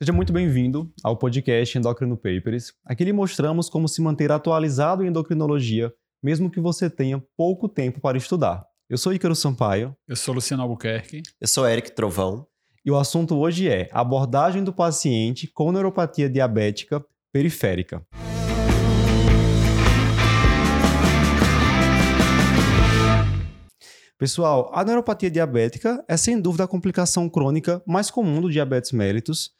Seja muito bem-vindo ao podcast Endocrino Papers. Aqui lhe mostramos como se manter atualizado em endocrinologia, mesmo que você tenha pouco tempo para estudar. Eu sou Ícaro Sampaio. Eu sou Luciano Albuquerque. Eu sou Eric Trovão. E o assunto hoje é abordagem do paciente com neuropatia diabética periférica. Pessoal, a neuropatia diabética é sem dúvida a complicação crônica mais comum do diabetes mellitus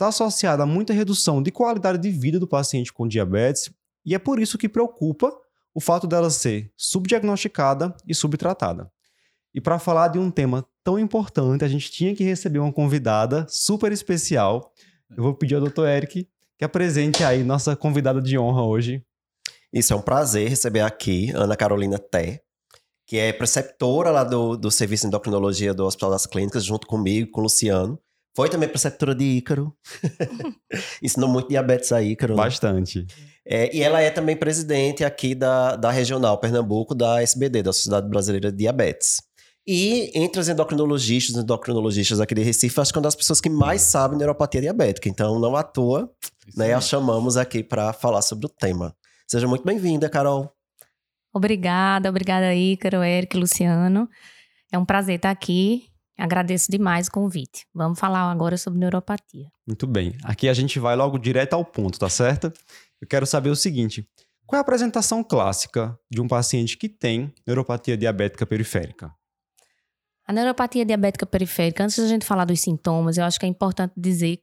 está associada a muita redução de qualidade de vida do paciente com diabetes e é por isso que preocupa o fato dela ser subdiagnosticada e subtratada. E para falar de um tema tão importante, a gente tinha que receber uma convidada super especial. Eu vou pedir ao Dr. Eric que apresente aí nossa convidada de honra hoje. Isso é um prazer receber aqui Ana Carolina Té, que é preceptora lá do, do Serviço de Endocrinologia do Hospital das Clínicas, junto comigo, com o Luciano. Foi também preceptora de Ícaro. Ensinou muito diabetes a Ícaro. Né? Bastante. É, e ela é também presidente aqui da, da Regional Pernambuco, da SBD, da Sociedade Brasileira de Diabetes. E entre os endocrinologistas e endocrinologistas aqui de Recife, acho que é uma das pessoas que mais sabe neuropatia diabética. Então, não à toa, né, a chamamos aqui para falar sobre o tema. Seja muito bem-vinda, Carol. Obrigada, obrigada, Ícaro, Eric, Luciano. É um prazer estar aqui Agradeço demais o convite. Vamos falar agora sobre neuropatia. Muito bem. Aqui a gente vai logo direto ao ponto, tá certo? Eu quero saber o seguinte: qual é a apresentação clássica de um paciente que tem neuropatia diabética periférica? A neuropatia diabética periférica, antes da gente falar dos sintomas, eu acho que é importante dizer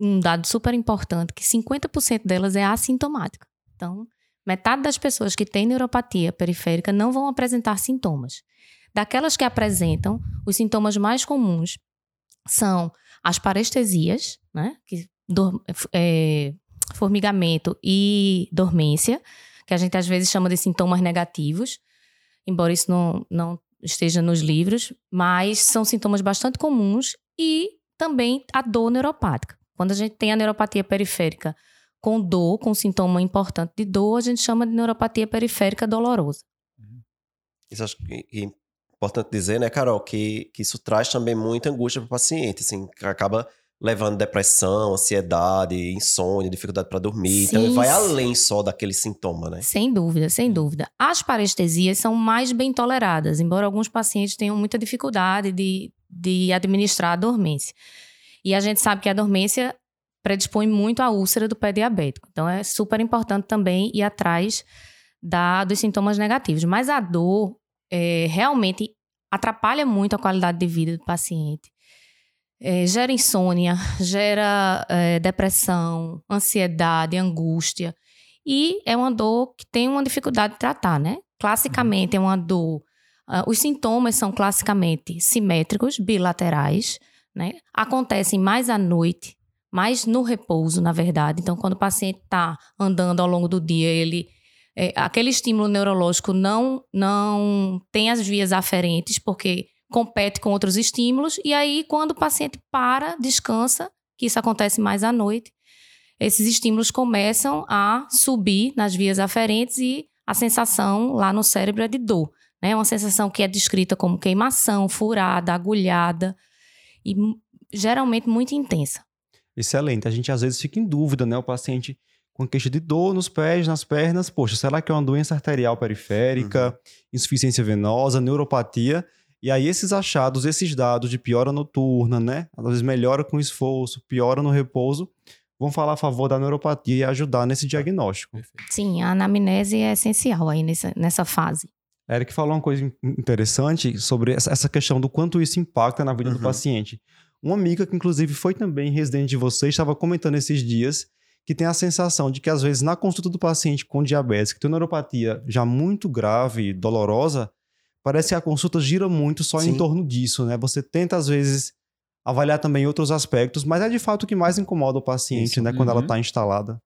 um dado super importante, que 50% delas é assintomática. Então, metade das pessoas que têm neuropatia periférica não vão apresentar sintomas. Daquelas que apresentam, os sintomas mais comuns são as parestesias, né? Que, é, formigamento e dormência, que a gente às vezes chama de sintomas negativos, embora isso não, não esteja nos livros, mas são sintomas bastante comuns e também a dor neuropática. Quando a gente tem a neuropatia periférica com dor, com sintoma importante de dor, a gente chama de neuropatia periférica dolorosa. Isso acho que importante dizer, né, Carol, que, que isso traz também muita angústia para o paciente, assim, que acaba levando depressão, ansiedade, insônia, dificuldade para dormir. Sim, então, vai além só daquele sintoma, né? Sem dúvida, sem dúvida. As parestesias são mais bem toleradas, embora alguns pacientes tenham muita dificuldade de, de administrar a dormência. E a gente sabe que a dormência predispõe muito à úlcera do pé diabético. Então, é super importante também ir atrás da, dos sintomas negativos. Mas a dor, é, realmente atrapalha muito a qualidade de vida do paciente. É, gera insônia, gera é, depressão, ansiedade, angústia. E é uma dor que tem uma dificuldade de tratar, né? Classicamente é uma dor. Uh, os sintomas são classicamente simétricos, bilaterais, né? Acontecem mais à noite, mais no repouso, na verdade. Então, quando o paciente está andando ao longo do dia, ele é, aquele estímulo neurológico não, não tem as vias aferentes, porque compete com outros estímulos, e aí, quando o paciente para, descansa, que isso acontece mais à noite, esses estímulos começam a subir nas vias aferentes e a sensação lá no cérebro é de dor. Né? Uma sensação que é descrita como queimação, furada, agulhada e geralmente muito intensa. Excelente. A gente às vezes fica em dúvida, né? O paciente com queixa de dor nos pés, nas pernas. Poxa, será que é uma doença arterial periférica, uhum. insuficiência venosa, neuropatia? E aí esses achados, esses dados de piora noturna, né? Às vezes melhora com esforço, piora no repouso, vão falar a favor da neuropatia e ajudar nesse diagnóstico. Sim, a anamnese é essencial aí nessa, nessa fase. Eric falou uma coisa interessante sobre essa questão do quanto isso impacta na vida uhum. do paciente. Uma amiga que inclusive foi também residente de vocês estava comentando esses dias que tem a sensação de que, às vezes, na consulta do paciente com diabetes, que tem neuropatia já muito grave, dolorosa, parece que a consulta gira muito só Sim. em torno disso, né? Você tenta, às vezes, avaliar também outros aspectos, mas é de fato o que mais incomoda o paciente, isso. né? Quando ela está uhum. instalada.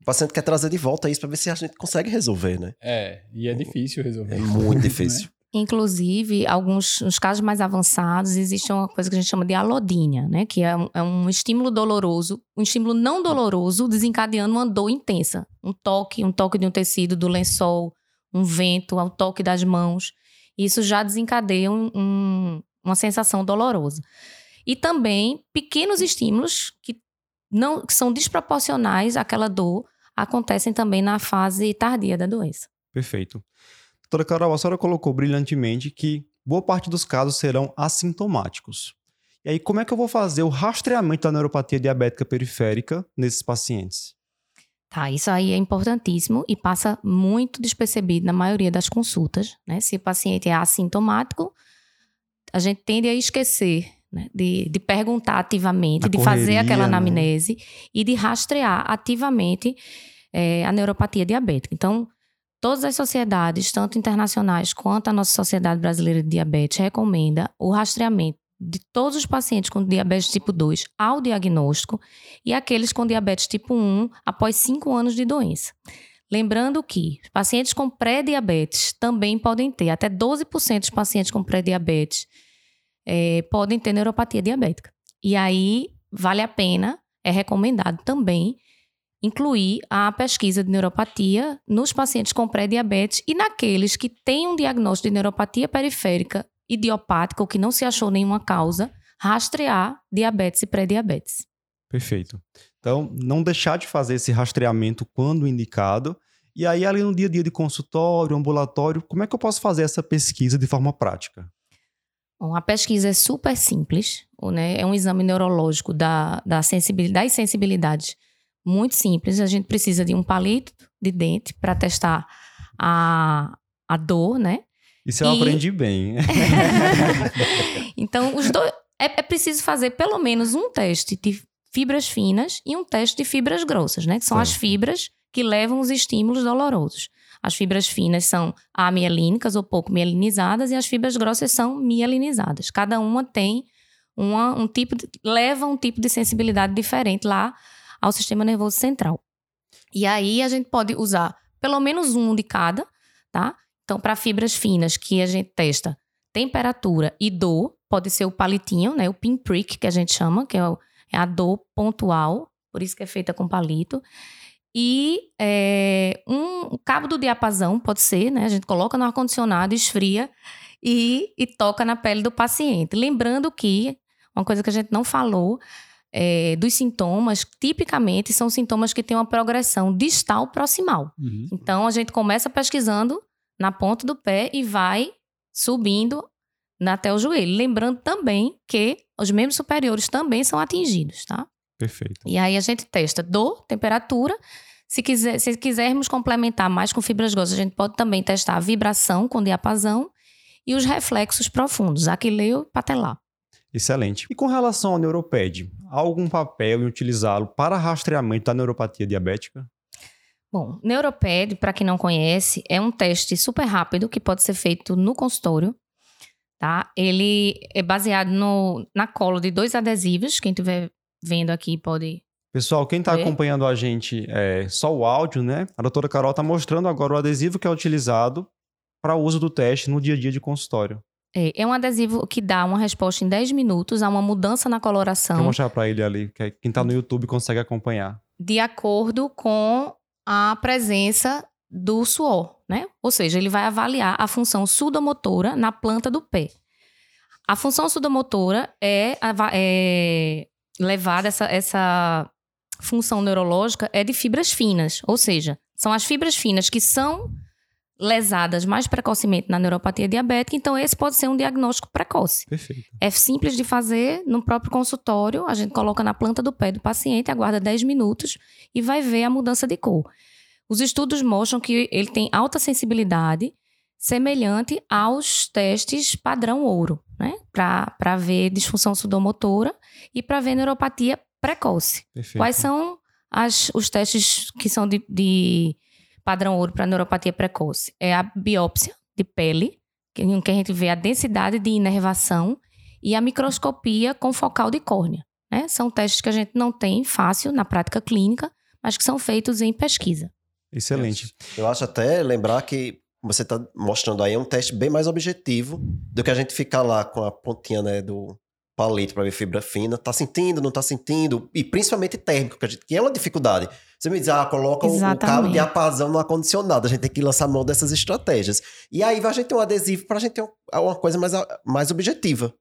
O paciente quer trazer de volta isso para ver se a gente consegue resolver, né? É, e é difícil resolver. É muito difícil. Inclusive, alguns nos casos mais avançados, existe uma coisa que a gente chama de alodínia, né? Que é um, é um, estímulo doloroso, um estímulo não doloroso, desencadeando uma dor intensa. Um toque, um toque de um tecido do lençol, um vento, o toque das mãos. Isso já desencadeia um, um, uma sensação dolorosa. E também pequenos estímulos que não que são desproporcionais àquela dor acontecem também na fase tardia da doença. Perfeito. Doutora Carol, a senhora colocou brilhantemente que boa parte dos casos serão assintomáticos. E aí, como é que eu vou fazer o rastreamento da neuropatia diabética periférica nesses pacientes? Tá, isso aí é importantíssimo e passa muito despercebido na maioria das consultas, né? Se o paciente é assintomático, a gente tende a esquecer né? de, de perguntar ativamente, A de fazer correria, aquela né? anamnese e de rastrear ativamente eh, a neuropatia diabética. Então, todas as sociedades, tanto internacionais quanto a nossa Sociedade Brasileira de Diabetes, recomenda o rastreamento de todos os pacientes com diabetes tipo 2 ao diagnóstico e aqueles com diabetes tipo 1 após 5 anos de doença. Lembrando que pacientes com pré-diabetes também podem ter, até 12% dos pacientes com pré-diabetes eh, podem ter neuropatia diabética. E aí vale a pena, é recomendado também incluir a pesquisa de neuropatia nos pacientes com pré-diabetes e naqueles que têm um diagnóstico de neuropatia periférica idiopática ou que não se achou nenhuma causa, rastrear diabetes e pré-diabetes. Perfeito. Então, não deixar de fazer esse rastreamento quando indicado. E aí, ali no dia a dia de consultório, ambulatório, como é que eu posso fazer essa pesquisa de forma prática? Bom, a pesquisa é super simples, né? é um exame neurológico da, da sensibilidade e sensibilidade muito simples. A gente precisa de um palito de dente para testar a, a dor, né? Isso eu E- aprendi bem. então, os dois. É, é preciso fazer pelo menos um teste de fibras finas e um teste de fibras grossas, né? Que são as Certo. fibras que levam os estímulos dolorosos. As fibras finas são amielínicas ou pouco mielinizadas e as fibras grossas são mielinizadas. Cada uma tem uma, um tipo de, leva um tipo de sensibilidade diferente lá ao sistema nervoso central. E aí a gente pode usar pelo menos um de cada, tá? Então, para fibras finas que a gente testa temperatura e dor, pode ser o palitinho, né? O pinprick, que a gente chama, que é, é a dor pontual, por isso que é feita com palito. E é, um cabo do diapasão, pode ser, né? A gente coloca no ar-condicionado, esfria e, e toca na pele do paciente. Lembrando que, uma coisa que a gente não falou, é, dos sintomas, tipicamente são sintomas que têm uma progressão distal proximal. Uhum. Então a gente começa pesquisando na ponta do pé e vai subindo até o joelho. Lembrando também que os membros superiores também são atingidos, tá? Perfeito. E aí a gente testa dor, temperatura. Se, quiser, se quisermos complementar mais com fibras grossas, a gente pode também testar a vibração com diapasão e os reflexos profundos, aquileu e patelar. Excelente. E com relação ao neuroped, algum papel em utilizá-lo para rastreamento da neuropatia diabética? Bom, Neuroped, para quem não conhece, é um teste super rápido que pode ser feito no consultório. Tá? Ele é baseado no, na cola de dois adesivos. Quem estiver vendo aqui pode. Pessoal, quem está acompanhando a gente é só o áudio, né? A doutora Carol está mostrando agora o adesivo que é utilizado para o uso do teste no dia a dia de consultório. É, é um adesivo que dá uma resposta em 10 minutos a uma mudança na Vou coloração mostrar para ele ali, que é- quem está no YouTube consegue acompanhar. de acordo com a presença do suor, né? Ou seja, ele vai avaliar a função sudomotora na planta do pé. A função sudomotora é, é levada, essa, essa função neurológica é de fibras finas, ou seja, são as fibras finas que são lesadas mais precocemente na neuropatia diabética, então esse pode ser um diagnóstico precoce. Perfeito. É simples de fazer no próprio consultório. A gente coloca na planta do pé do paciente, aguarda 10 minutos e vai ver a mudança de cor. Os estudos mostram que ele tem alta sensibilidade, semelhante aos testes padrão ouro, né? Para ver disfunção sudomotora e para ver neuropatia precoce. Perfeito. Quais são as- os testes que são de, de padrão ouro para neuropatia precoce? É a biópsia de pele, que, em que a gente vê a densidade de inervação, e a microscopia com focal de córnea. Né? São testes que a gente não tem fácil na prática clínica, mas que são feitos em pesquisa. Excelente. Eu acho até lembrar que você está mostrando aí um teste bem mais objetivo do que a gente ficar lá com a pontinha né, do palito para ver fibra fina. Tá sentindo, não tá sentindo? E principalmente térmico, que, gente, que é uma dificuldade. Você me diz, ah, coloca o, o cabo de apazão no ar-condicionado. A gente tem que lançar mão dessas estratégias. E aí a gente tem um adesivo para a gente ter um- uma coisa mais, mais objetiva.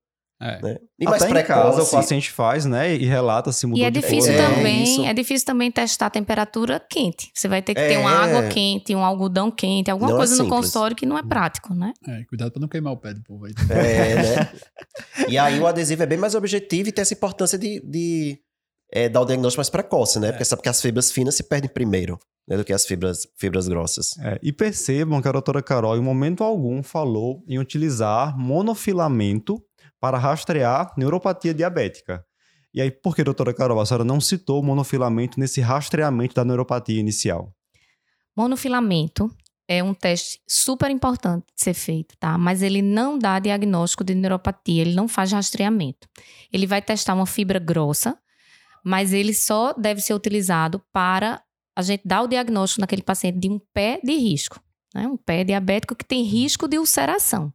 É. Né? E Até em casa o paciente faz, né? E relata se mudou E é de difícil É, também, isso. é difícil também testar a temperatura quente. Você vai ter que ter É. uma água quente, um algodão quente, alguma Não é coisa no simples. consultório que não é prático, né? É, cuidado pra não queimar o pé do povo aí. É, né? E aí o adesivo é bem mais objetivo e tem essa importância de, de é, dar o diagnóstico mais precoce, né? Porque sabe que as fibras finas se perdem primeiro né, do que as fibras, fibras grossas. É, e percebam que a doutora Carol, em momento algum, falou em utilizar monofilamento para rastrear neuropatia diabética. E aí, por que, doutora Carol, a senhora não citou o monofilamento nesse rastreamento da neuropatia inicial? Monofilamento é um teste super importante de ser feito, tá? Mas ele não dá diagnóstico de neuropatia, ele não faz rastreamento. Ele vai testar uma fibra grossa, mas ele só deve ser utilizado para a gente dar o diagnóstico naquele paciente de um pé de risco, né? Um pé diabético que tem risco de ulceração.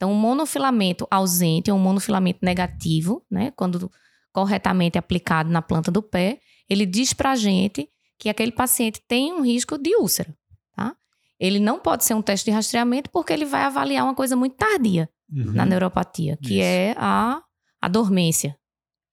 Então, um monofilamento ausente ou um monofilamento negativo, né? Quando corretamente aplicado na planta do pé, ele diz pra gente que aquele paciente tem um risco de úlcera, tá? Ele não pode ser um teste de rastreamento porque ele vai avaliar uma coisa muito tardia Uhum. na neuropatia, que Isso. é a, a dormência.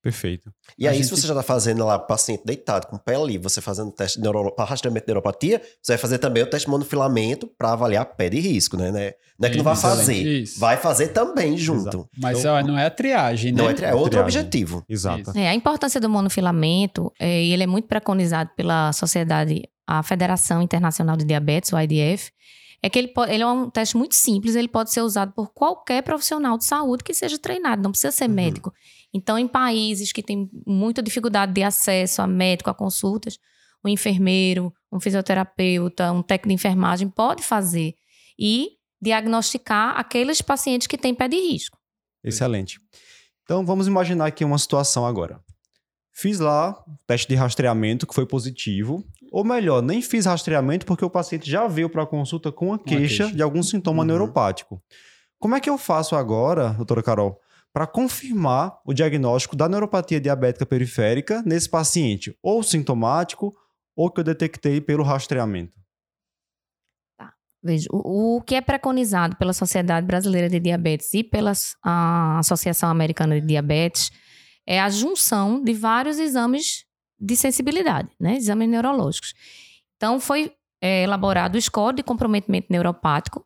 Perfeito. E A aí, gente- se você já está fazendo lá o paciente deitado com o pé ali, você fazendo teste neuro... para rastreamento de neuropatia, você vai fazer também o teste de monofilamento para avaliar pé de risco, né? né? Não é que não vai fazer, isso. vai fazer também junto. Exato. Mas Então- ó, não é a triagem, né? Não é, tri- é outro Triagem. objetivo. Exato. É, a importância do monofilamento, é, e ele é muito preconizado pela sociedade, a Federação Internacional de Diabetes, o IDF, é que ele, ele é um teste muito simples, ele pode ser usado por qualquer profissional de saúde que seja treinado, não precisa ser Uhum. médico. Então, em países que têm muita dificuldade de acesso a médico, a consultas, um enfermeiro, um fisioterapeuta, um técnico de enfermagem pode fazer e diagnosticar aqueles pacientes que têm pé de risco. Excelente. Então vamos imaginar aqui uma situação agora. Fiz lá o teste de rastreamento que foi positivo, ou melhor, nem fiz rastreamento porque o paciente já veio para a consulta com uma queixa, queixa. de algum sintoma Uhum. neuropático. Como é que eu faço agora, doutora Carol, para confirmar o diagnóstico da neuropatia diabética periférica nesse paciente, ou sintomático, ou que eu detectei pelo rastreamento? Veja, o, o que é preconizado pela Sociedade Brasileira de Diabetes e pela a Associação Americana de Diabetes é a junção de vários exames de sensibilidade, né? exames neurológicos. Então, foi é, elaborado o score de comprometimento neuropático,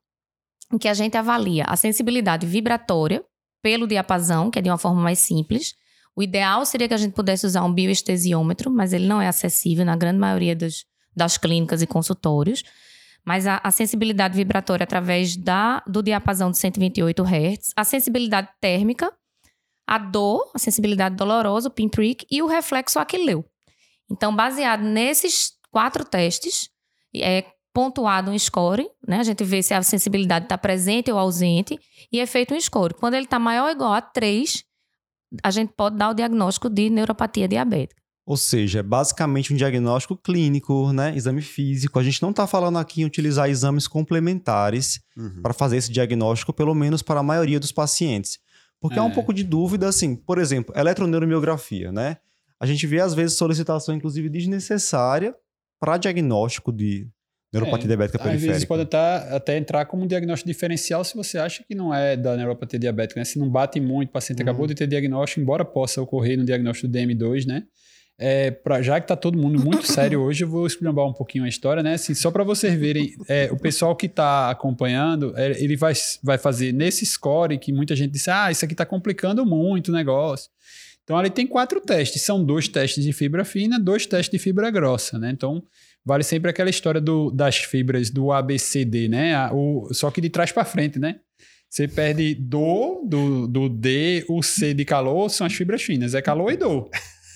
em que a gente avalia a sensibilidade vibratória pelo diapasão, que é de uma forma mais simples. O ideal seria que a gente pudesse usar um bioestesiômetro, mas ele não é acessível na grande maioria das, das clínicas e consultórios. Mas a, a sensibilidade vibratória através da, do diapasão de 128 Hz, a sensibilidade térmica, a dor, a sensibilidade dolorosa, o pinprick e o reflexo aquileu. Então, baseado nesses quatro testes, é pontuado um score, né? A gente vê se a sensibilidade está presente ou ausente e é feito um score. Quando ele está maior ou igual a 3, a gente pode dar o diagnóstico de neuropatia diabética. Ou seja, é basicamente um diagnóstico clínico, né? Exame físico. A gente não está falando aqui em utilizar exames complementares Uhum. para fazer esse diagnóstico, pelo menos para a maioria dos pacientes. Porque há um É. pouco de dúvida, assim, por exemplo, eletroneuromiografia, né? A gente vê, às vezes, solicitação, inclusive, desnecessária para diagnóstico de neuropatia É, diabética Às vezes periférica. pode até, até entrar como um diagnóstico diferencial se você acha que não é da neuropatia diabética, né? Se não bate muito, o paciente Uhum. acabou de ter diagnóstico, embora possa ocorrer no diagnóstico do DM2, né? É, pra, já que tá todo mundo muito sério hoje, eu vou explicar um pouquinho a história, né? Assim, só para vocês verem, é, o pessoal que tá acompanhando, é, ele vai, vai fazer nesse score que muita gente disse, ah, isso aqui tá complicando muito o negócio. Então, ali tem quatro testes. São dois testes de fibra fina, dois testes de fibra grossa, né? Então, vale sempre aquela história do, das fibras do ABCD, né? O, só que de trás para frente, né? Você perde do, do, do D, o C de calor são as fibras finas. É calor e dor.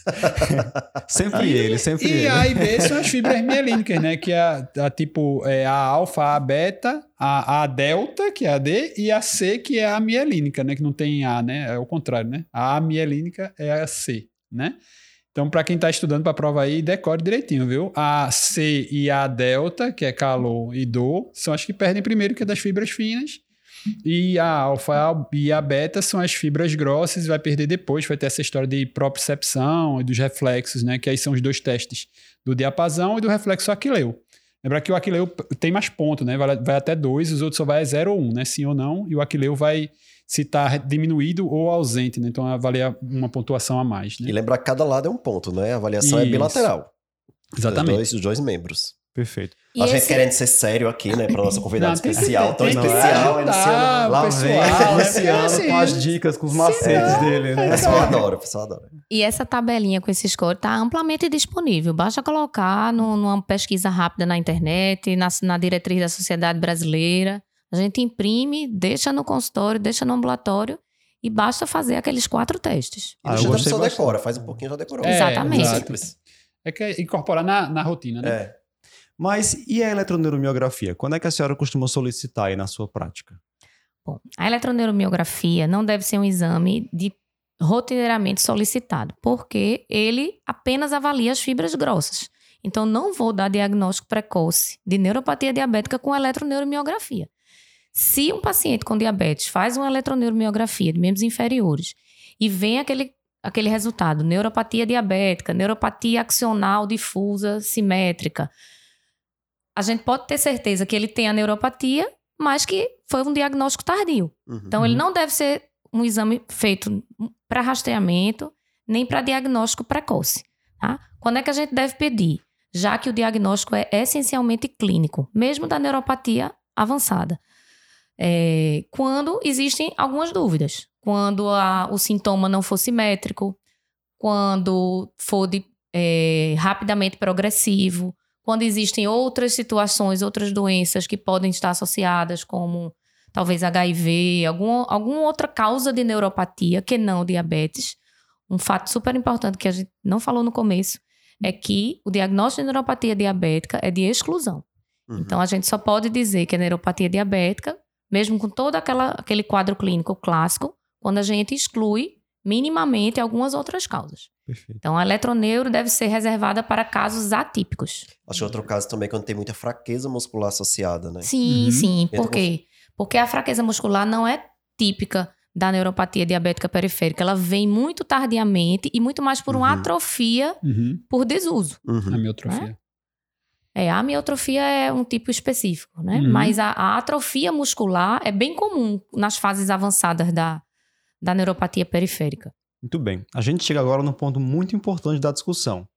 Sempre ele, sempre E ele. A e B são as fibras mielínicas, né? Que é a, a tipo é a alfa, a beta, a, a delta, que é a D, e a C, que é a mielínica, né? Que não tem A, né? É o contrário, né? A mielínica é a C, né? Então, para quem está estudando para a prova aí, decore direitinho, viu? A C e a delta, que é calor e dor, são as que perdem primeiro, que é das fibras finas. E a alfa e a beta são as fibras grossas, vai perder depois, vai ter essa história de propriocepção e dos reflexos, né? Que aí são os dois testes do diapasão e do reflexo aquileu. Lembrar que o Aquileu tem mais pontos, né? Vai, vai até dois, os outros só vai a zero ou um, né? Sim ou não. E o Aquileu vai se está diminuído ou ausente, né? Então avalia uma pontuação a mais. Né? E lembrar que cada lado é um ponto, né? A avaliação é Isso. bilateral. Exatamente. Dos dois, dos dois membros. Perfeito. E a gente esse- querendo ser sério aqui, né? Para nossa convidada Não, especial. Tão especial, ajudar iniciando. o Lá pessoal, vem né? Luciano Porque, com as assim, dicas, com os macetes dele, O né? pessoal adora, o pessoal adora. E essa tabelinha com esse score está amplamente disponível. Basta colocar no- numa pesquisa rápida na internet, na, na diretriz da Sociedade Brasileira. A gente imprime, deixa no consultório, deixa no ambulatório e basta fazer aqueles quatro testes. Ah, eu a gostei pessoa bastante. decora, faz um pouquinho já decorou. É, Exatamente. exato. É que é incorporar na, na rotina, né? É. Mas e a eletroneuromiografia? Quando é que a senhora costuma solicitar aí na sua prática? Bom, a eletroneuromiografia não deve ser um exame de rotineiramente solicitado, porque ele apenas avalia as fibras grossas. Então, não vou dar diagnóstico precoce de neuropatia diabética com eletroneuromiografia. Se um paciente com diabetes faz uma eletroneuromiografia de membros inferiores e vem aquele, aquele resultado, neuropatia diabética, neuropatia axonal difusa simétrica, a gente pode ter certeza que ele tem a neuropatia, mas que foi um diagnóstico tardio. Uhum. Então, ele não deve ser um exame feito para rastreamento, nem para diagnóstico precoce. Tá? Quando é que a gente deve pedir? Já que o diagnóstico é essencialmente clínico, mesmo da neuropatia avançada. É, quando existem algumas dúvidas. Quando a- o sintoma não for simétrico, quando for de, é, rapidamente progressivo, quando existem outras situações, outras doenças que podem estar associadas, como talvez HIV, algum, alguma outra causa de neuropatia que não diabetes. Um fato super importante que a gente não falou no começo é que o diagnóstico de neuropatia diabética é de exclusão. Uhum. Então a gente só pode dizer que é neuropatia diabética, mesmo com todo aquela, aquele quadro clínico clássico, quando a gente exclui minimamente algumas outras causas. Perfeito. Então a eletroneuro deve ser reservada para casos atípicos. Acho que outro caso também é quando tem muita fraqueza muscular associada, né? Sim, Uhum. sim. Por quê? Porque a fraqueza muscular não é típica da neuropatia diabética periférica. Ela vem muito tardiamente e muito mais por uma Uhum. atrofia Uhum. por desuso. Uhum. Amiotrofia. É, a amiotrofia é um tipo específico, né? Uhum. Mas a, a atrofia muscular é bem comum nas fases avançadas da, da neuropatia periférica. Muito bem. A gente chega agora num ponto muito importante da discussão.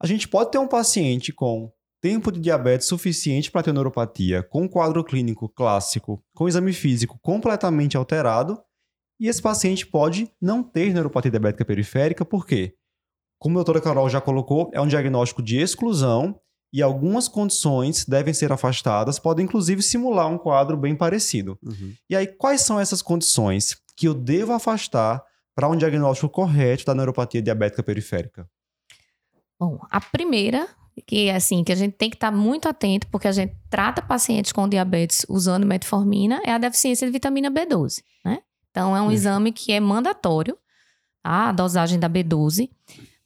A gente pode ter um paciente com tempo de diabetes suficiente para ter neuropatia, com quadro clínico clássico, com exame físico completamente alterado, e esse paciente pode não ter neuropatia diabética periférica, por quê? Como a doutora Carol já colocou, é um diagnóstico de exclusão e algumas condições devem ser afastadas, podem inclusive simular um quadro bem parecido. Uhum. E aí, quais são essas condições que eu devo afastar para um diagnóstico correto da neuropatia diabética periférica? Bom, a primeira, que é assim, que a gente tem que estar muito atento, porque a gente trata pacientes com diabetes usando metformina, é a deficiência de vitamina B12, né? Então, é um Perfeito. exame que é mandatório, tá? a dosagem da B12,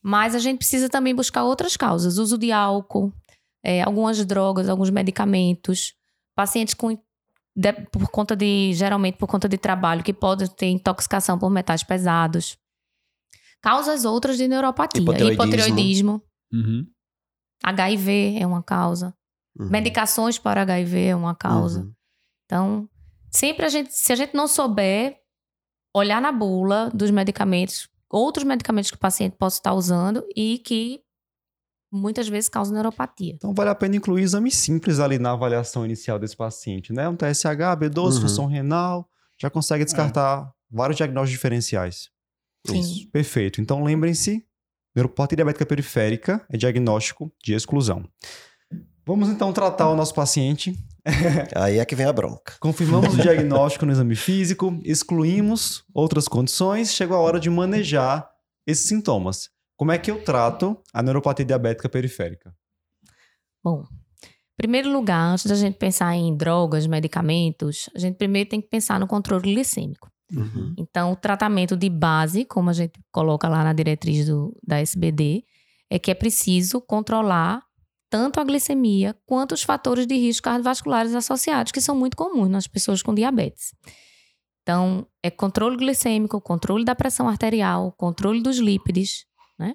mas a gente precisa também buscar outras causas, uso de álcool, é, algumas drogas, alguns medicamentos, pacientes com de- por conta de, geralmente por conta de trabalho, que podem ter intoxicação por metais pesados. Causas outras de neuropatia. Hipotiroidismo. Hipotiroidismo. Uhum. HIV é uma causa. Uhum. Medicações para HIV é uma causa. Uhum. Então, sempre a gente, se a gente não souber olhar na bula dos medicamentos, outros medicamentos que o paciente possa estar usando e que muitas vezes causam neuropatia. Então, vale a pena incluir exames simples ali na avaliação inicial desse paciente, né? Um TSH, B12, Uhum. função renal, já consegue descartar vários diagnósticos diferenciais. Sim. Isso. Perfeito. Então, lembrem-se, neuropatia diabética periférica é diagnóstico de exclusão. Vamos então tratar o nosso paciente Aí é que vem a bronca. Confirmamos o diagnóstico no exame físico, excluímos outras condições, chegou a hora de manejar esses sintomas. Como é que eu trato a neuropatia diabética periférica? Bom, em primeiro lugar, antes da gente pensar em drogas, medicamentos, a gente primeiro tem que pensar no controle glicêmico. Uhum. Então, o tratamento de base, como a gente coloca lá na diretriz do, da SBD, é que é preciso controlar tanto a glicemia quanto os fatores de risco cardiovasculares associados, que são muito comuns nas pessoas com diabetes. Então, é controle glicêmico, controle da pressão arterial, controle dos lípides, né?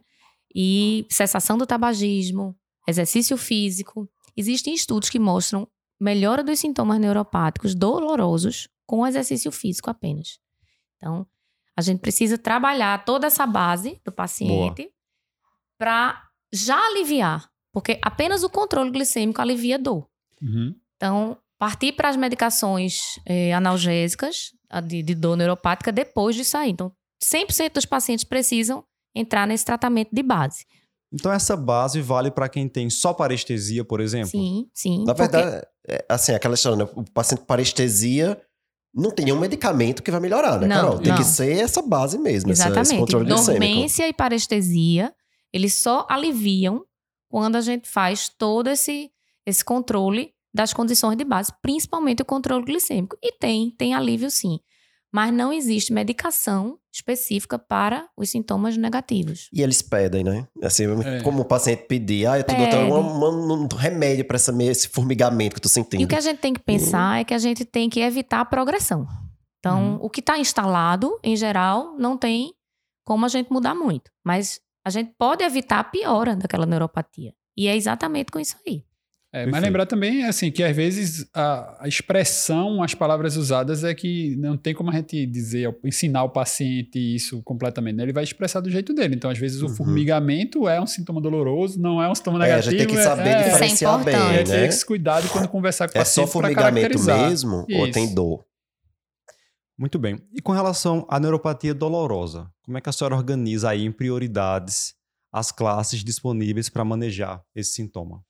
E cessação do tabagismo, exercício físico Existem estudos que mostram melhora dos sintomas neuropáticos dolorosos com exercício físico apenas. Então, a gente precisa trabalhar toda essa base do paciente para já aliviar, porque apenas o controle glicêmico alivia a dor. Uhum. Então, partir para as medicações eh, analgésicas de, de dor neuropática depois de sair. Então, 100% dos pacientes precisam entrar nesse tratamento de base. Então essa base vale para quem tem só parestesia, por exemplo? Sim, sim. Na porque- verdade, é, assim, aquela história, né? O paciente com parestesia não tem nenhum medicamento que vai melhorar, né, Não, Carol? Tem não. que ser essa base mesmo, essa- esse Exatamente. controle glicêmico. Dormência e parestesia, eles só aliviam quando a gente faz todo esse, esse controle das condições de base, principalmente o controle glicêmico. E tem, tem alívio sim. Mas não existe medicação específica para os sintomas negativos. E eles pedem, né? Assim, É. como o paciente pedir, ah, eu tô Pede. dando uma- um remédio essa, esse formigamento que eu tô sentindo. E o que a gente tem que pensar é que a gente tem que evitar a progressão. Então, Uhum. o que está instalado, em geral, não tem como a gente mudar muito. Mas a gente pode evitar a piora daquela neuropatia. E é exatamente com isso aí. É, mas lembrar também assim que às vezes a, a expressão, as palavras usadas é que não tem como a gente dizer, ensinar o paciente isso completamente. né? Ele vai expressar do jeito dele. Então, às vezes, o Uhum. formigamento é um sintoma doloroso, não é um sintoma É, a negativo. gente tem que saber é, diferenciar é bem, é, né? esse cuidado quando conversar com o É só paciente para formigamento caracterizar. mesmo ou Isso. tem dor? Muito bem. E com relação à neuropatia dolorosa, como é que a senhora organiza aí em prioridades as classes disponíveis para manejar esse sintoma?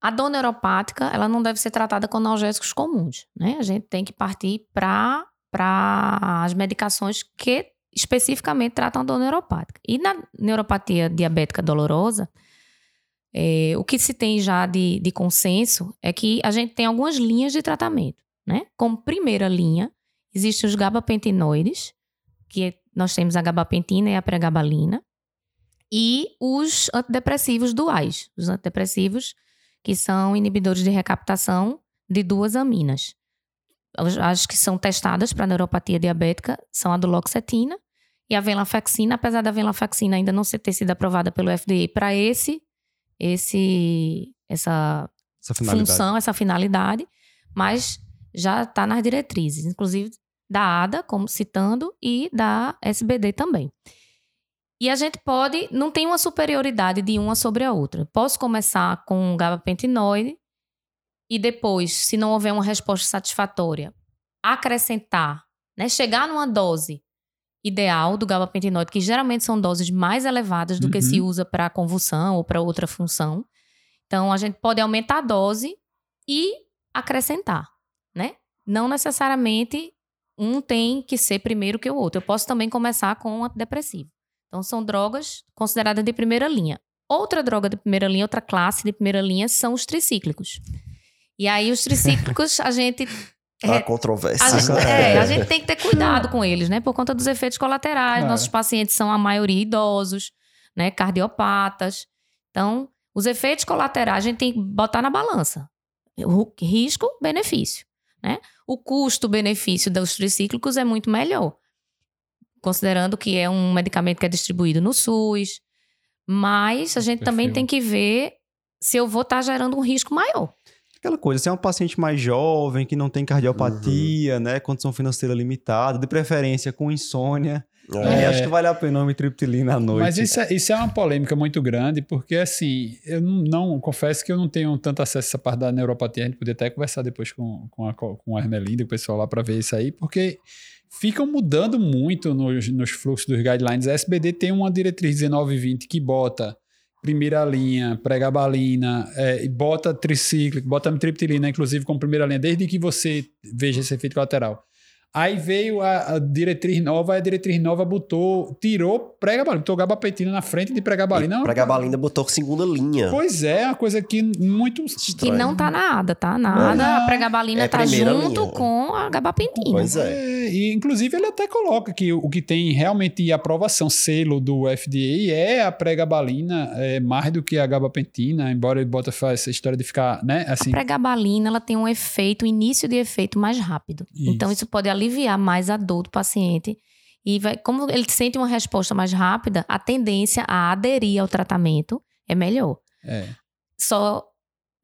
A dor neuropática, ela não deve ser tratada com analgésicos comuns, né? A gente tem que partir para as medicações que especificamente tratam a dor neuropática. E na neuropatia diabética dolorosa, é, o que se tem já de, de consenso é que a gente tem algumas linhas de tratamento, né? Como primeira linha, existem os gabapentinoides, que nós temos a gabapentina e a pregabalina, e os antidepressivos duais. Os antidepressivos que são inibidores de recaptação de duas aminas. As, que são testadas para neuropatia diabética são a duloxetina e a venlafaxina, apesar da venlafaxina ainda não ter sido aprovada pelo FDA para esse, esse, essa Essa função, essa finalidade, mas já está nas diretrizes, inclusive da ADA, como citando, e da SBD também. E a gente pode, não tem uma superioridade de uma sobre a outra. Posso começar com um gabapentinoide e depois, se não houver uma resposta satisfatória, acrescentar, né, chegar numa dose ideal do gabapentinoide, que geralmente são doses mais elevadas do que Uhum. se usa para convulsão ou para outra função. Então, a gente pode aumentar a dose e acrescentar, né? Não necessariamente um tem que ser primeiro que o outro. Eu posso também começar com um antidepressivo. Então, são drogas consideradas de primeira linha. Outra droga de primeira linha, outra classe de primeira linha são os tricíclicos. E aí, os tricíclicos, a gente Há É, controvérsias. a gente, né? é, a gente tem que ter cuidado com eles, né? Por conta dos efeitos colaterais. Claro. Nossos pacientes são a maioria idosos, né? Cardiopatas. Então, os efeitos colaterais a gente tem que botar na balança. O risco, benefício, né? O custo-benefício dos tricíclicos é muito melhor. Considerando que é um medicamento que é distribuído no SUS. Mas a gente também tem que ver se eu vou estar gerando um risco maior. Aquela coisa, se é um paciente mais jovem, que não tem cardiopatia, né? Condição financeira limitada, de preferência com insônia. É. É, acho que vale a pena uma mitriptilina à noite. Mas isso é, isso é uma polêmica muito grande, porque assim, eu não, não- confesso que eu não tenho tanto acesso a essa parte da neuropatia. A gente podia até conversar depois com, com, a, com a Hermelinda e o pessoal lá para ver isso aí, porque ficam mudando muito nos, nos fluxos dos guidelines. A SBD tem uma diretriz 1920 que bota primeira linha, pregabalina, é, bota tricíclico, bota mitriptilina, inclusive, como primeira linha, desde que você veja esse efeito colateral. Aí veio a, a diretriz nova, a diretriz nova botou, tirou pregabalina, botou gabapentina na frente de pregabalina. Pregabalina botou segunda linha. Pois é, uma coisa que muito Que Estranho. não tá na ADA, tá? Na ADA, a pregabalina É tá junto linha. com a gabapentina. Pois é. É, e inclusive ele até coloca que o, o que tem realmente aprovação, selo do FDA é a pregabalina, é mais do que a gabapentina, embora ele bota essa história de ficar, né, assim, A pregabalina, ela tem um efeito, um início de efeito mais rápido. Isso. Então, isso pode aliviar mais a dor do paciente. E vai, como ele sente uma resposta mais rápida, a tendência a aderir ao tratamento é melhor. é. Só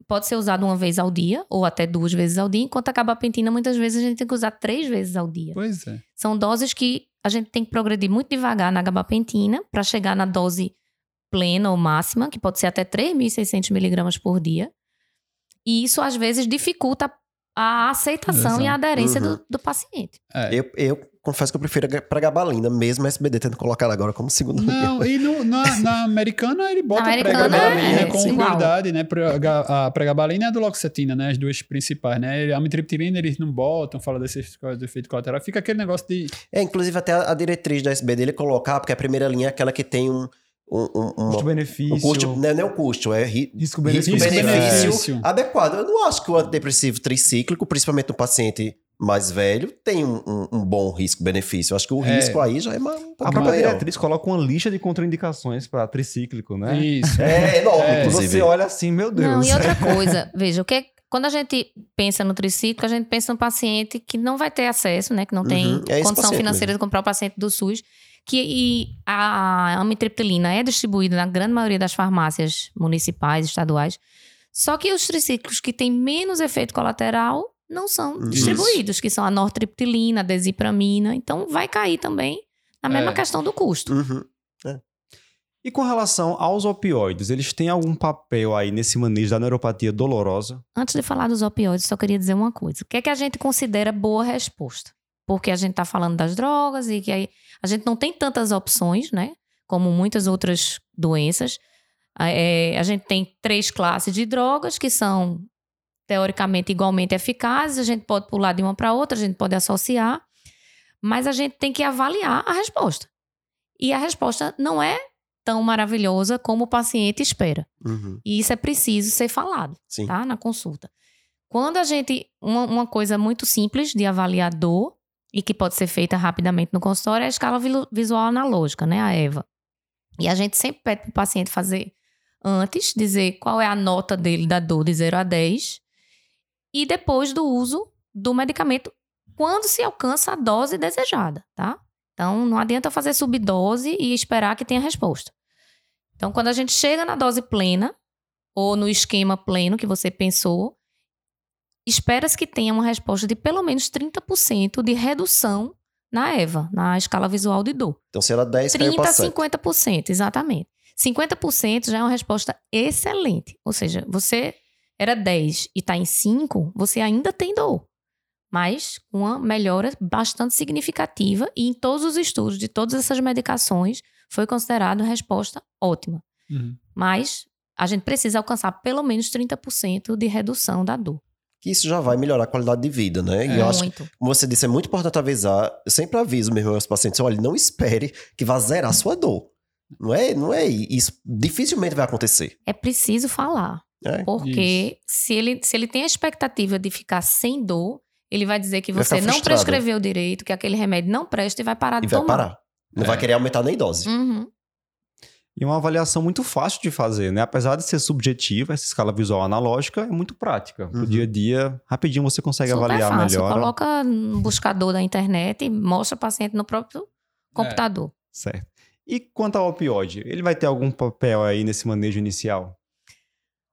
pode ser usado uma vez ao dia, ou até duas vezes ao dia, enquanto a gabapentina, muitas vezes, a gente tem que usar três vezes ao dia. Pois é. São doses que a gente tem que progredir muito devagar na gabapentina para chegar na dose plena ou máxima, que pode ser até 3.600 miligramas por dia. E isso, às vezes, dificulta a aceitação e a aderência Uhum. do, do paciente. É. Eu, eu confesso que eu prefiro a pregabalina, mesmo a SBD tendo colocado agora como segundo Não, e no- na, na americana ele bota Na a americana, pregabalina é, com igual. prioridade, né? Prega- A pregabalina e a duloxetina, né? As duas principais, né? A amitriptilina eles não botam, fala desses coisas do efeito colateral. Fica aquele negócio de... É, inclusive até a, a diretriz da SBD ele colocar, porque a primeira linha é aquela que tem um. Um, um, Custo-benefício. um custo, não é o custo, é ri, Risco-benefício. Risco-benefício. adequado. Eu não acho que o antidepressivo tricíclico, principalmente no paciente mais velho, tem um, um- um bom risco-benefício. Eu acho que o É. risco aí já é mais, um A pouco própria maior. diretriz coloca uma lista de contraindicações para tricíclico, né? Isso. É enorme, É. E inclusive. você olha assim, meu Deus. Não, e outra coisa, veja, o que é- quando a gente pensa no triciclo, a gente pensa no paciente que não vai ter acesso, né? Que não tem Uhum, é condição financeira mesmo. de comprar o paciente do SUS. Que a amitriptilina é distribuída na grande maioria das farmácias municipais, estaduais. Só que os triciclos que têm menos efeito colateral não são Isso. distribuídos, que são a nortriptilina, a desipramina. Então vai cair também na mesma É. questão do custo. Uhum. E com relação aos opioides, eles têm algum papel aí nesse manejo da neuropatia dolorosa? Antes de falar dos opioides, só queria dizer uma coisa. O que é que a gente considera boa resposta? Porque a gente está falando das drogas e que aí a gente não tem tantas opções, né? Como muitas outras doenças. É, a gente tem três classes de drogas que são teoricamente igualmente eficazes. A gente pode pular de uma para outra, a gente pode associar. Mas a gente tem que avaliar a resposta. E a resposta não é tão maravilhosa como o paciente espera. Uhum. E isso é preciso ser falado Sim. tá? Na consulta. Quando a gente. Uma, uma coisa muito simples de avaliar dor e que pode ser feita rapidamente no consultório é a escala visual analógica, né? A EVA. E a gente sempre pede para o paciente fazer antes, dizer qual é a nota dele da dor de 0 a 10, e depois do uso do medicamento, quando se alcança a dose desejada, tá? Então, não adianta fazer subdose e esperar que tenha resposta. Então, quando a gente chega na dose plena, ou no esquema pleno que você pensou, espera-se que tenha uma resposta de pelo menos 30% de redução na EVA, na escala visual de dor. Então, se era 10, caiu 30 pra a 7. 50%, exatamente. 50% já é uma resposta excelente. Ou seja, você era 10 e está em 5, você ainda tem dor. Mas uma melhora bastante significativa e em todos os estudos de todas essas medicações foi considerado uma resposta ótima. Uhum. Mas a gente precisa alcançar pelo menos 30% de redução da dor. Que isso já vai melhorar a qualidade de vida, né? E eu acho que, Muito. como você disse, é muito importante avisar. Eu sempre aviso mesmo aos pacientes: olha, não espere que vá zerar a sua dor. Não é, não é isso. Dificilmente vai acontecer. É preciso falar. né? Porque se ele, se ele tem a expectativa de ficar sem dor, ele vai dizer que Vai você não prescreveu direito, que aquele remédio não presta e vai parar de E vai tomar. parar. Não É. vai querer aumentar nem dose. Uhum. E uma avaliação muito fácil de fazer, né? Apesar de ser subjetiva, essa escala visual analógica é muito prática. No Uhum. dia a dia, rapidinho você consegue Super avaliar fácil. melhor. Coloca no buscador da internet e mostra o paciente no próprio computador. Certo. E quanto ao opioide, ele vai ter algum papel aí nesse manejo inicial?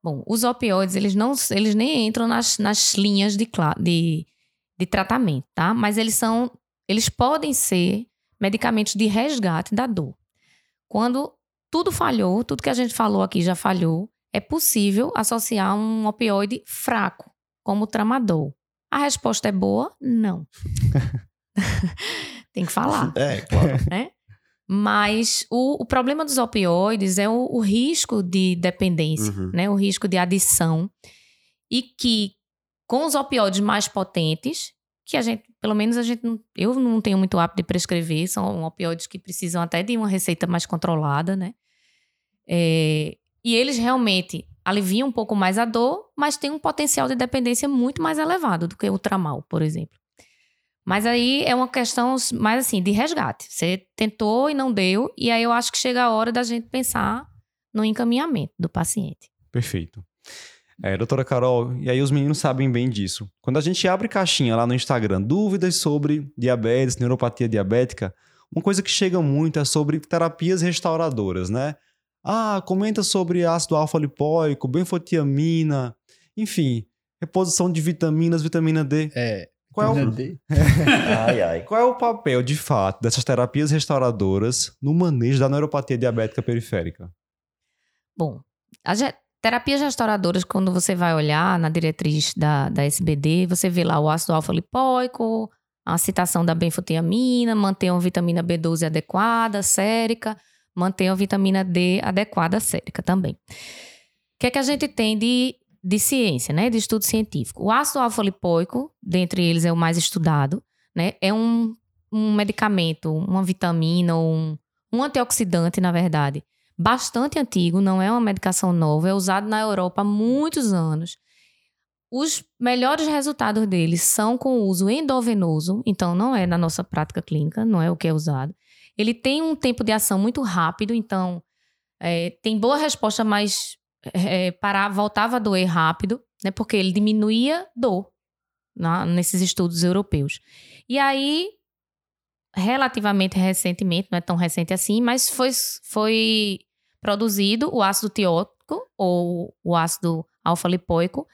Bom, os opioides, eles, não, eles nem entram nas, nas linhas de, de, de tratamento, tá? Mas eles são, eles podem ser medicamentos de resgate da dor. Quando tudo falhou, tudo que a gente falou aqui já falhou, é possível associar um opioide fraco, como o tramadol. A resposta é boa? Não. Tem que falar É, claro. né? Mas o, o problema dos opioides é o, o risco de dependência, Uhum. né? O risco de adição. E que com os opioides mais potentes, que a gente, pelo menos a gente eu não tenho muito hábito de prescrever, são opioides que precisam até de uma receita mais controlada, né? É, e eles realmente aliviam um pouco mais a dor, mas tem um potencial de dependência muito mais elevado do que o tramal, por exemplo. Mas aí é uma questão mais assim, de resgate. Você tentou e não deu, e aí eu acho que chega a hora da gente pensar no encaminhamento do paciente. Perfeito. É, doutora Carol, e aí os meninos sabem bem disso. Quando a gente abre caixinha lá no Instagram, dúvidas sobre diabetes, neuropatia diabética, uma coisa que chega muito é sobre terapias restauradoras, né? Ah, comenta sobre ácido alfa-lipóico, benfotiamina. Enfim, reposição de vitaminas, vitamina D. É. Qual é o, vitamina D. Ai, ai. qual é o papel, de fato, dessas terapias restauradoras no manejo da neuropatia diabética periférica? Bom, as ge- terapias restauradoras, quando você vai olhar na diretriz da, da SBD, você vê lá o ácido alfa-lipoico, a citação da benfotiamina, manter uma vitamina B12 adequada, sérica, manter uma vitamina D adequada, sérica também. O que é que a gente tem de, de ciência, né? De estudo científico? O ácido alfa-lipoico, dentre eles é o mais estudado, né? É um, um medicamento, uma vitamina, um, um antioxidante, na verdade, bastante antigo, não é uma medicação nova, é usado na Europa há muitos anos. Os melhores resultados dele são com o uso endovenoso, então não é na nossa prática clínica, não é o que é usado. Ele tem um tempo de ação muito rápido, então é, tem boa resposta, mas é, voltava a doer rápido, né, porque ele diminuía dor na- nesses estudos europeus. E aí, relativamente recentemente, não é tão recente assim, mas foi, foi produzido o ácido tiótico ou o ácido alfa-lipoico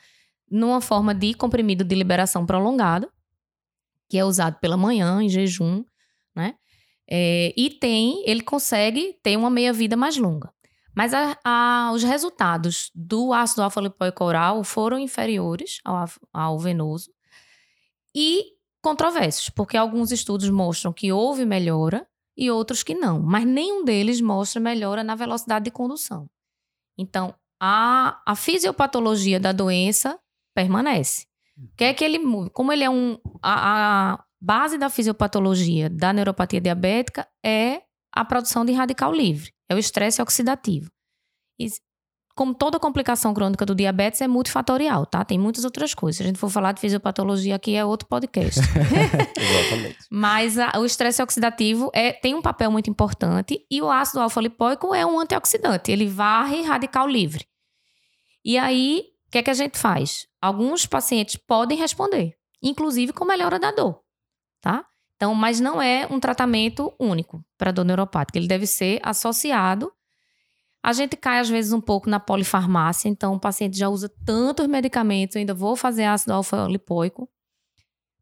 numa forma de comprimido de liberação prolongado, que é usado pela manhã em jejum, né? É, e tem, ele consegue ter uma meia-vida mais longa. Mas a- a- os resultados do ácido alfa-lipoico oral foram inferiores ao, ao venoso e controversos, porque alguns estudos mostram que houve melhora e outros que não, mas nenhum deles mostra melhora na velocidade de condução. Então, a, a fisiopatologia da doença permanece. O que é que ele? Como ele é um. A, a base da fisiopatologia da neuropatia diabética é a produção de radical livre, é o estresse oxidativo. E, como toda complicação crônica do diabetes, é multifatorial, tá? Tem muitas outras coisas. Se a gente for falar de fisiopatologia aqui, é outro podcast. Exatamente. Mas a- o estresse oxidativo é, tem um papel muito importante e o ácido alfa-lipoico é um antioxidante. Ele varre radical livre. E aí, o que é que a gente faz? Alguns pacientes podem responder, inclusive com melhora da dor, tá? Então, mas não é um tratamento único para dor neuropática. Ele deve ser associado. A gente cai, às vezes, um pouco na polifarmácia. Então, o paciente já usa tantos medicamentos, eu ainda vou fazer ácido alfa-lipoico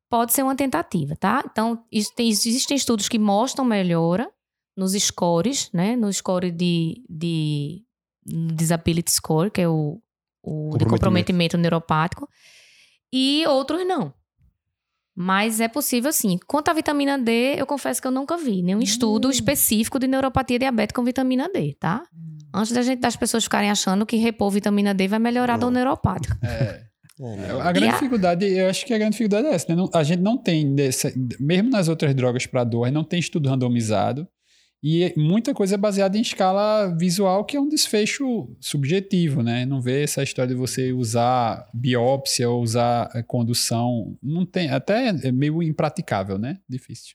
pode ser uma tentativa, tá? Então, existem estudos que mostram melhora nos scores, né? No score de, de disability score, que é o, o de Comprometimento. comprometimento neuropático, e outros não. Mas é possível sim. Quanto à vitamina D, eu confesso que eu nunca vi nenhum estudo específico de neuropatia diabética com vitamina D, tá? Antes da gente, das pessoas ficarem achando que repor vitamina D vai melhorar a dor neuropática. É. É? A grande E a- dificuldade, eu acho que a grande dificuldade é essa, né? Não- a gente não tem, dessa- mesmo nas outras drogas para dor, a gente não tem estudo randomizado. E muita coisa é baseada em escala visual, que é um desfecho subjetivo, né? Não vê essa história de você usar biópsia ou usar eh, condução. Não tem, até é meio impraticável, né? Difícil.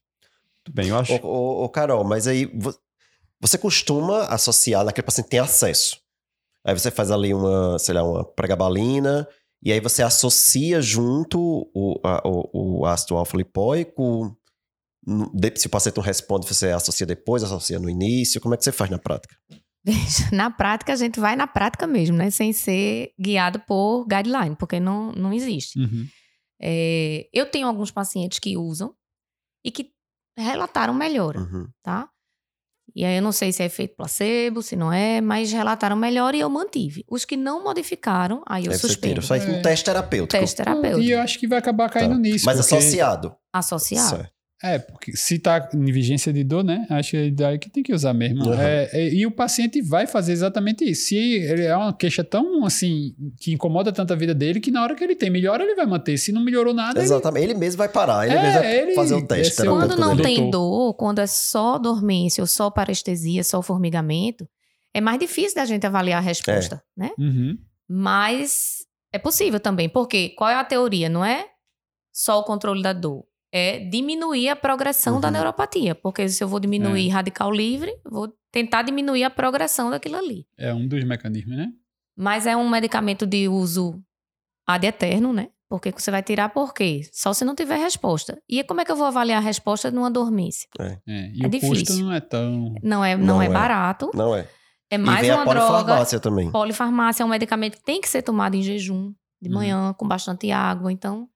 Muito bem, eu acho. Ô, ô, ô, Carol, mas aí vo- você costuma associar naquele paciente que tem acesso. Aí você faz ali uma, sei lá, uma pregabalina, e aí você associa junto o, a- o, o ácido alfa-lipoico. Se o paciente não responde, você associa depois, associa no início. Como é que você faz na prática? Na prática, a gente vai na prática mesmo, né? Sem ser guiado por guideline, porque não, não existe. Uhum. É, eu tenho alguns pacientes que usam e que relataram melhora, Uhum. tá? E aí eu não sei se é efeito placebo, se não é, mas relataram melhora e eu mantive. Os que não modificaram, aí eu você suspendo. É. um teste terapêutico. Teste terapêutico. E eu acho que vai acabar caindo Tá. nisso. Mas porque- associado. Associado. Certo. É, porque se tá em vigência de dor, né? Acho que é daí que tem que usar mesmo. Uhum. É, é, e o paciente vai fazer exatamente isso. Se ele é uma queixa tão assim, que incomoda tanto a vida dele, que na hora que ele tem melhora, ele vai manter. Se não melhorou nada, ele- Exatamente. Ele mesmo vai parar. Ele É, mesmo vai ele- fazer o teste é Quando não dele. tem dor, quando é só dormência ou só parestesia, só formigamento, é mais difícil da gente avaliar a resposta, né? Uhum. Mas é possível também, porque qual é a teoria? Não é só o controle da dor, é diminuir a progressão da Uhum. neuropatia. Porque se eu vou diminuir radical livre, vou tentar diminuir a progressão daquilo ali. É um dos mecanismos, né? Mas é um medicamento de uso ad eterno, né? Porque você vai tirar por quê? Só se não tiver resposta. E como é que eu vou avaliar a resposta numa dormência? É, e É o difícil. custo não é tão. Não é, não Não é, é. barato. Não é. É e mais vem uma a droga. polifarmácia também. Polifarmácia é um medicamento que tem que ser tomado em jejum. de Uhum. manhã com bastante água, então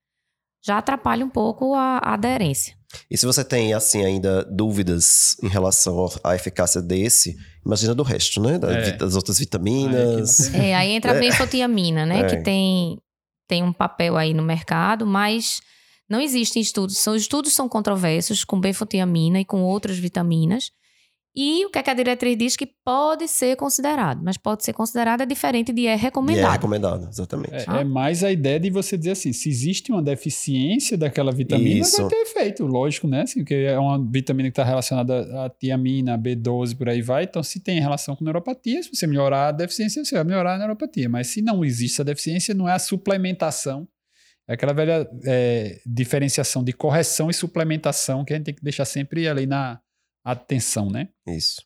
já atrapalha um pouco a, a aderência. E se você tem, assim, ainda dúvidas em relação à eficácia desse, imagina do resto, né? Da- É. Das outras Aí vitaminas. É, aí entra a benfotiamina, né? É. Que tem, tem um papel aí no mercado, mas não existem estudos. São, os estudos são controversos com benfotiamina e com outras vitaminas. E o que, é que a diretriz diz que pode ser considerado, mas pode ser considerado é diferente de é E é recomendado. recomendado, exatamente. É, Ah. é mais a ideia de você dizer assim, se existe uma deficiência daquela vitamina, Isso. vai ter efeito, lógico, né? Assim, porque é uma vitamina que está relacionada à tiamina, B12, por aí vai. Então, se tem relação com neuropatia, se você melhorar a deficiência, você vai melhorar a neuropatia. Mas se não existe essa deficiência, não é a suplementação. É aquela velha é, diferenciação de correção e suplementação que a gente tem que deixar sempre ali na atenção, né? Isso.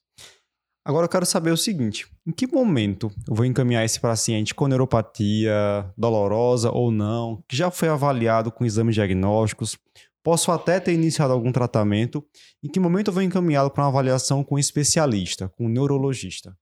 Agora eu quero saber o seguinte: em que momento eu vou encaminhar esse paciente com neuropatia dolorosa ou não, que já foi avaliado com exames diagnósticos? Posso até ter iniciado algum tratamento. Em que momento eu vou encaminhá-lo para uma avaliação com um especialista, com um neurologista?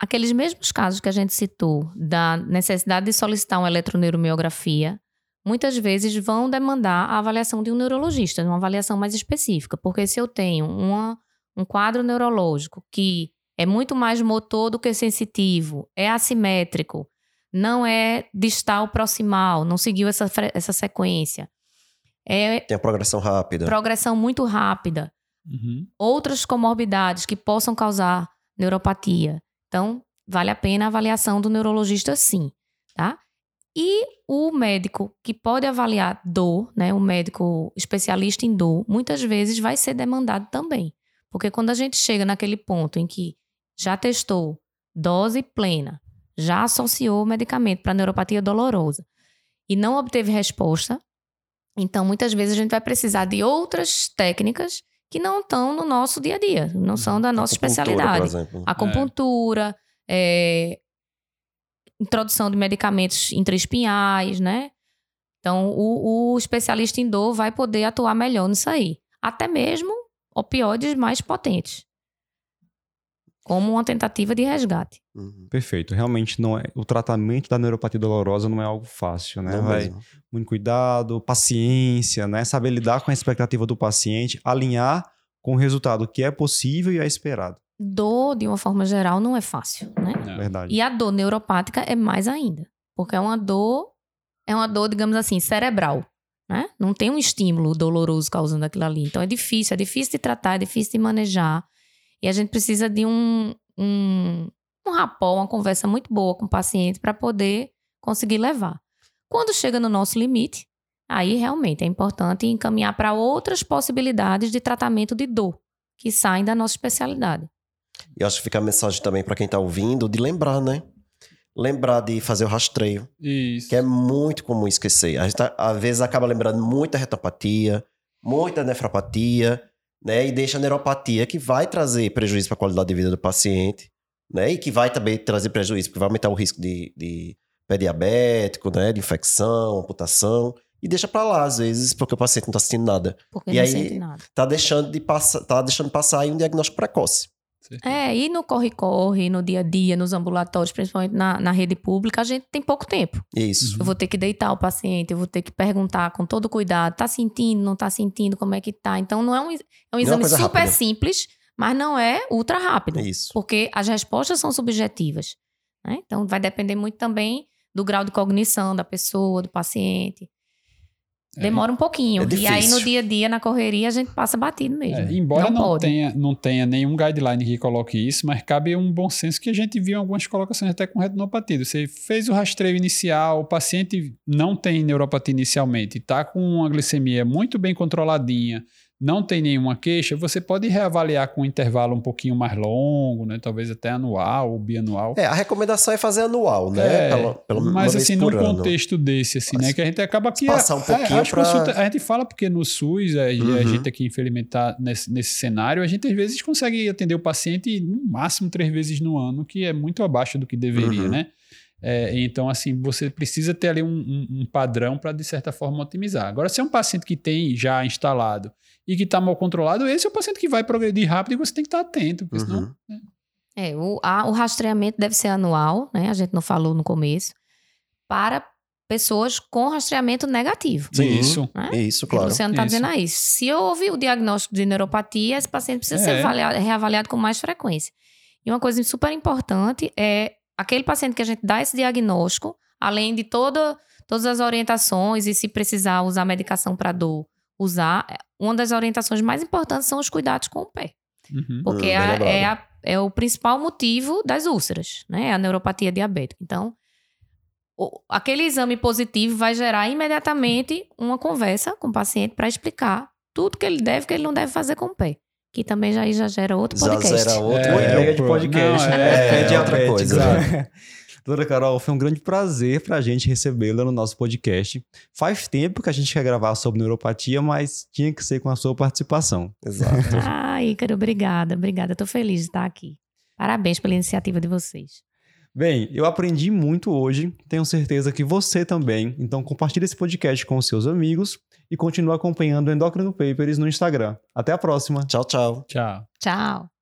Aqueles mesmos casos que a gente citou da necessidade de solicitar uma eletroneuromiografia, muitas vezes vão demandar a avaliação de um neurologista, uma avaliação mais específica, porque se eu tenho uma, um quadro neurológico que é muito mais motor do que sensitivo, é assimétrico, não é distal proximal, não seguiu essa, essa sequência, é Tem a progressão rápida. progressão muito rápida, Uhum. outras comorbidades que possam causar neuropatia. Então, vale a pena a avaliação do neurologista sim, tá? E o médico que pode avaliar dor, né, o médico especialista em dor, muitas vezes vai ser demandado também. Porque quando a gente chega naquele ponto em que já testou dose plena, já associou o medicamento para neuropatia dolorosa e não obteve resposta, então muitas vezes a gente vai precisar de outras técnicas que não estão no nosso dia a dia, não são da nossa especialidade Por exemplo. acupuntura, é, introdução de medicamentos intraespinhais, né? Então, o, o especialista em dor vai poder atuar melhor nisso aí. Até mesmo opioides mais potentes. Como uma tentativa de resgate. Uhum. Perfeito. Realmente não é. O tratamento da neuropatia dolorosa não é algo fácil, né? Não Vai mesmo. muito cuidado, paciência, né? Saber lidar com a expectativa do paciente, alinhar com o resultado que é possível e é esperado. Dor, de uma forma geral, não é fácil, né? Não. Verdade. E a dor neuropática é mais ainda. Porque é uma dor, é uma dor, digamos assim, cerebral. Né? Não tem um estímulo doloroso causando aquilo ali. Então é difícil, é difícil de tratar, é difícil de manejar. E a gente precisa de um, um, um rapó, uma conversa muito boa com o paciente para poder conseguir levar. Quando chega no nosso limite, aí realmente é importante encaminhar para outras possibilidades de tratamento de dor que saem da nossa especialidade. E acho que fica a mensagem também para quem tá ouvindo de lembrar, né? Lembrar de fazer o rastreio, Isso. que é muito comum esquecer. A gente tá- às vezes acaba lembrando muita retopatia, muita nefropatia, né? E deixa a neuropatia que vai trazer prejuízo para a qualidade de vida do paciente, né? E que vai também trazer prejuízo, porque vai aumentar o risco de, de pé diabético, né? De infecção, amputação. E deixa para lá, às vezes, porque o paciente não tá sentindo nada. Porque E não aí- sente nada. Tá deixando de passar, tá deixando passar aí um diagnóstico precoce. Certeza. É, e no corre-corre, no dia a dia, nos ambulatórios, principalmente na, na rede pública, a gente tem pouco tempo. Isso. Eu vou ter que deitar o paciente, eu vou ter que perguntar com todo cuidado: tá sentindo, não tá sentindo, como é que tá? Então, não é um, é um é exame coisa super rápida. simples, mas não é ultra rápido. Isso. Porque as respostas são subjetivas. né? Então, vai depender muito também do grau de cognição da pessoa, do paciente. É. Demora um pouquinho. É e aí, no dia a dia, na correria, a gente passa batido mesmo. É, embora não, pode. tenha, não tenha nenhum guideline que coloque isso, mas cabe um bom senso que a gente viu em algumas colocações até com retinopatia. Você fez o rastreio inicial, o paciente não tem neuropatia inicialmente, está com uma glicemia muito bem controladinha, não tem nenhuma queixa, você pode reavaliar com um intervalo um pouquinho mais longo, né? talvez até anual ou bianual. É, a recomendação é fazer anual, né? É, Pelo, pelo mas assim, num por ano. contexto desse, assim, né? Mas Que a gente acaba que. passar um é, pouquinho as pra- consulta- a gente fala porque no SUS, a, e a Uhum. gente aqui, infelizmente, tá nesse, nesse cenário, a gente às vezes consegue atender o paciente no máximo três vezes no ano, que é muito abaixo do que deveria, Uhum. né? É, então, assim, você precisa ter ali um, um- um padrão para, de certa forma, otimizar. Agora, se é um paciente que tem já instalado e que está mal controlado, esse é o paciente que vai progredir rápido e você tem que estar atento, porque senão Uhum. É, o, a- o rastreamento deve ser anual, né? A gente não falou no começo. para pessoas com rastreamento negativo. Sim. Isso. Né? Isso, Que o claro. Luciano está Isso. dizendo aí. Se houve o diagnóstico de neuropatia, esse paciente precisa ser É. avaliado- reavaliado com mais frequência. E uma coisa super importante é aquele paciente que a gente dá esse diagnóstico, além de toda, todas as orientações e se precisar usar medicação para dor, usar, uma das orientações mais importantes são os cuidados com o pé. Uhum. Porque Hum, é, a- é, a- é o principal motivo das úlceras, né? É A neuropatia diabética. Então, o- aquele exame positivo vai gerar imediatamente uma conversa com o paciente para explicar tudo que ele deve e que ele não deve fazer com o pé. Que também já, já gera outro Já podcast. zera outro. É, ideia de podcast. não, né? é- Pé é diabético. outra coisa? Doutora Carol, foi um grande prazer pra gente recebê-la no nosso podcast. Faz tempo que a gente quer gravar sobre neuropatia, mas tinha que ser com a sua participação. Exato. Ah, Ícaro, obrigada, obrigada. Estou feliz de estar aqui. Parabéns pela iniciativa de vocês. Bem, eu aprendi muito hoje, tenho certeza que você também. Então compartilhe esse podcast com os seus amigos e continue acompanhando o Endocrino Papers no Instagram. Até a próxima! tchau, tchau. Tchau. Tchau.